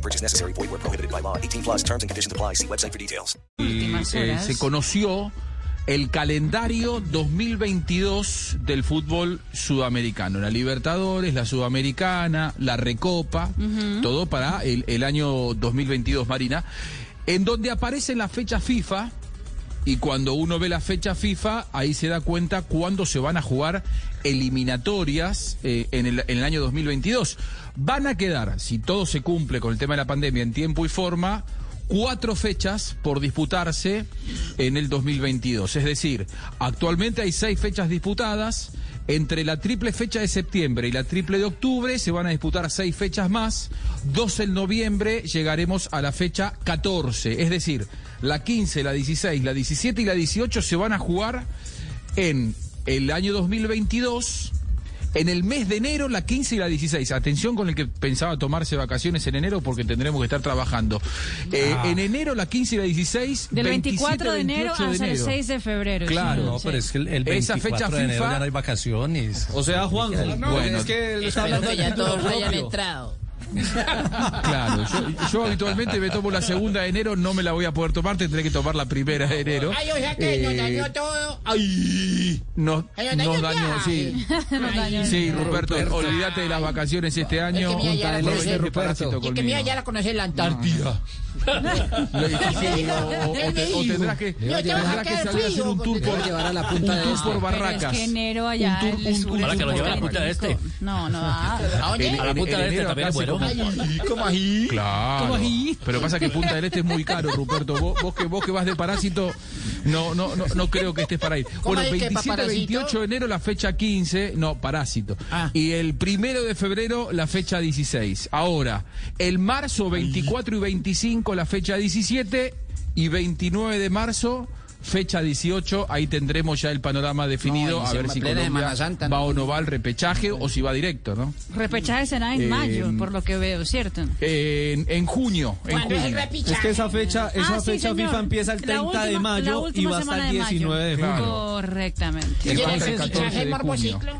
No purchase necessary. Void where prohibited by law. 18 plus terms and conditions apply. See website for details. Y, eh, se conoció el calendario 2022 del fútbol sudamericano. La Libertadores, la Sudamericana, la Recopa, todo para el, el año 2022, Marina, en donde aparecen las fechas FIFA. Y cuando uno ve la fecha FIFA, ahí se da cuenta cuándo se van a jugar eliminatorias eh, en, el, en el año 2022. Van a quedar, si todo se cumple con el tema de la pandemia en tiempo y forma, cuatro fechas por disputarse en el 2022. Es decir, actualmente hay seis fechas disputadas. Entre la triple fecha de septiembre y la triple de octubre se van a disputar seis fechas más. 12 en noviembre llegaremos a la fecha 14. Es decir, la 15, la 16, la 17 y la 18 se van a jugar en el año 2022. En el mes de enero, la 15 y la 16. Atención con el que pensaba tomarse vacaciones en enero porque tendremos que estar trabajando. Eh, en enero, la 15 y la 16. Del 24 27, de enero 28 de hasta el enero. 6 de febrero. Claro, sí, no, sí. pero es que el, el Esa 24 fecha de enero FIFA- ya no hay vacaciones. O sea, Juan, bueno. es que él está hablando ya todos hayan entrado. Claro, yo, yo habitualmente me tomo la segunda de enero, no me la voy a poder tomar, tendré que tomar la primera de enero. Ay, o sea que nos Eh, dañó todo. Ay, nos, dañó sí. Nos dañó. Sí, Ruperto, olvídate de las vacaciones este año. ya es que conmigo. mira, ya la conocí en la Antártida. O, o te- o tendrás que, tendrás que salir a hacer un tour por, llevar a la un punta de este. por Pero barracas. es que enero allá. Un tour- el un- sur un es tour que lo un lleve a la poco punta de este. rico. No, no. ¿A dónde? En- A la en- punta en de este enero también acá es se bueno. ¿Cómo ahí? Claro. ¿Cómo ahí? Pero pasa que Punta del Este es muy caro, Ruperto. Vos, vos que vos que vas de parásito, no, no, no, no creo que estés para ir. ¿Cómo Bueno, ahí que pa' 27, parásito? 28 de enero la fecha 15, no, parásito. Ah. Y el primero de febrero la fecha 16. Ahora, el marzo 24 y 25 la fecha 17 y 29 de marzo fecha 18, ahí tendremos ya el panorama definido No, a ver si Colombia Santa, va ¿no? o no va al repechaje o si va directo, ¿no? Repechaje será en Eh, mayo, por lo que veo, ¿cierto? En, en junio, en ¿Cuándo es el junio. Es que esa fecha, esa Ah, sí, fecha. FIFA empieza el La 30 de última- mayo y va hasta el de mayo. 19 de junio. Claro. Correctamente. El ¿Y el martes 14 repichaje de es junio. morbociclo?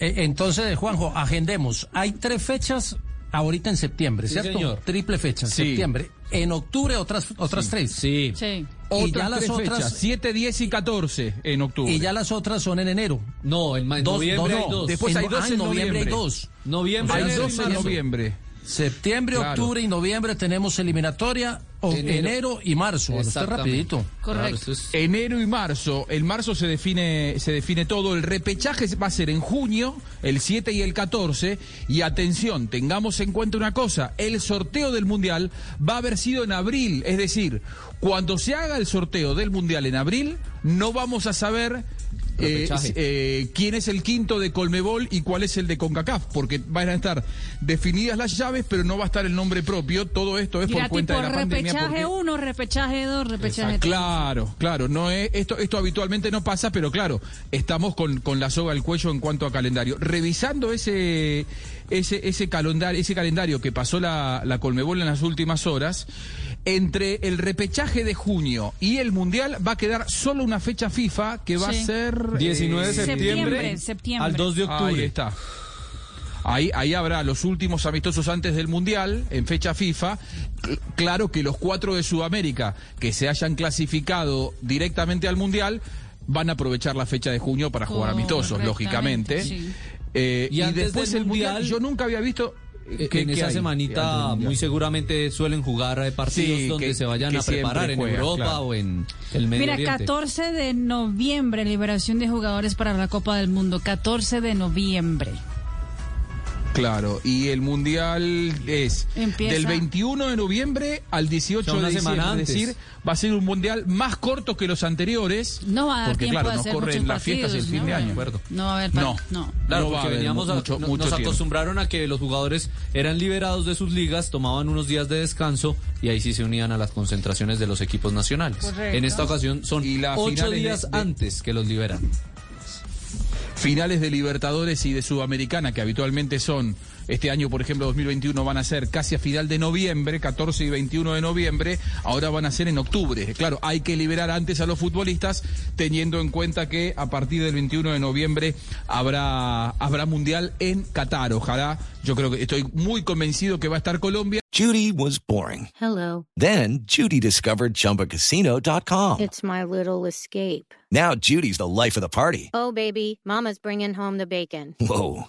Eh, entonces, Juanjo, agendemos. Hay tres fechas ahorita en septiembre, Sí, ¿cierto? señor. Triple fecha, Sí. septiembre. En octubre otras otras tres. Sí. Sí. Y Otras ya las tres otras fechas, 7, 10 y 14 en octubre. y ya las otras son en enero. No, en, Dos, noviembre dos, hay no. dos. Después En hay dos ah, en noviembre. hay noviembre. dos. Noviembre Hay enero y dos en noviembre. Septiembre, Claro. octubre y noviembre tenemos eliminatoria. o- enero. Enero. y marzo. Bueno, esto es Exactamente. rapidito. Correcto. es- Enero y marzo. El marzo se define, se define todo. El repechaje va a ser en junio, el 7 y el 14. Y atención, tengamos en cuenta una cosa: el sorteo del mundial va a haber sido en abril. Es decir, cuando se haga el sorteo del mundial en abril, no vamos a saber. Eh, Repechaje. eh, quién es el quinto de Colmebol y cuál es el de CONCACAF, porque van a estar definidas las llaves, pero no va a estar el nombre propio. Todo esto es por cuenta tipo de la pandemia. repechaje porque- 1, repechaje 2, repechaje 3. Claro, claro, no es, esto, esto habitualmente no pasa, pero claro, estamos con, con la soga al cuello en cuanto a calendario. Revisando ese, ese, ese calendario, ese calendario que pasó la, la Colmebol en las últimas horas, entre el repechaje de junio y el Mundial va a quedar solo una fecha FIFA que va a ser 19 de eh, septiembre, Septiembre, septiembre. al 2 de octubre. Ahí está. Ahí, ahí habrá los últimos amistosos antes del Mundial, en fecha FIFA. Claro que los cuatro de Sudamérica que se hayan clasificado directamente al Mundial van a aprovechar la fecha de junio para jugar amistosos, lógicamente. sí. Eh, Y después del el mundial, Mundial- yo nunca había visto... Eh, ¿qué- en esa hay semanita muy seguramente suelen jugar eh, partidos Sí, donde que- se vayan a preparar en Europa claro. o en el Medio Mira, Oriente. 14 de noviembre, liberación de jugadores para la Copa del Mundo. 14 de noviembre. Claro, y el mundial es Empieza. del 21 de noviembre al 18 O sea, una de diciembre. semana Es decir, antes. va a ser un mundial más corto que los anteriores. No va a dar porque tiempo claro, no hacer corren muchos las fiestas y el partidos, fin de ¿no? año. De acuerdo. No va a haber No. no. Claro, No a porque veníamos a- mucho- no- mucho nos tiempo. acostumbraron a que los jugadores eran liberados de sus ligas, tomaban unos días de descanso y ahí sí se unían a las concentraciones de los equipos nacionales. Correcto. En esta ocasión son Y ocho de- días de- antes que los liberan. Finales de Libertadores y de Sudamericana, que habitualmente son, este año por ejemplo 2021 van a ser casi a final de noviembre, 14 y 21 de noviembre, ahora van a ser en octubre. Claro, hay que liberar antes a los futbolistas, teniendo en cuenta que a partir del 21 de noviembre habrá, habrá Mundial en Qatar. Ojalá, yo creo que estoy muy convencido que va a estar Colombia. Judy was boring. Hello. Then Judy discovered ChumbaCasino.com. It's my little escape. Now Judy's the life of the party. Oh, baby, Mama's bringing home the bacon. Whoa,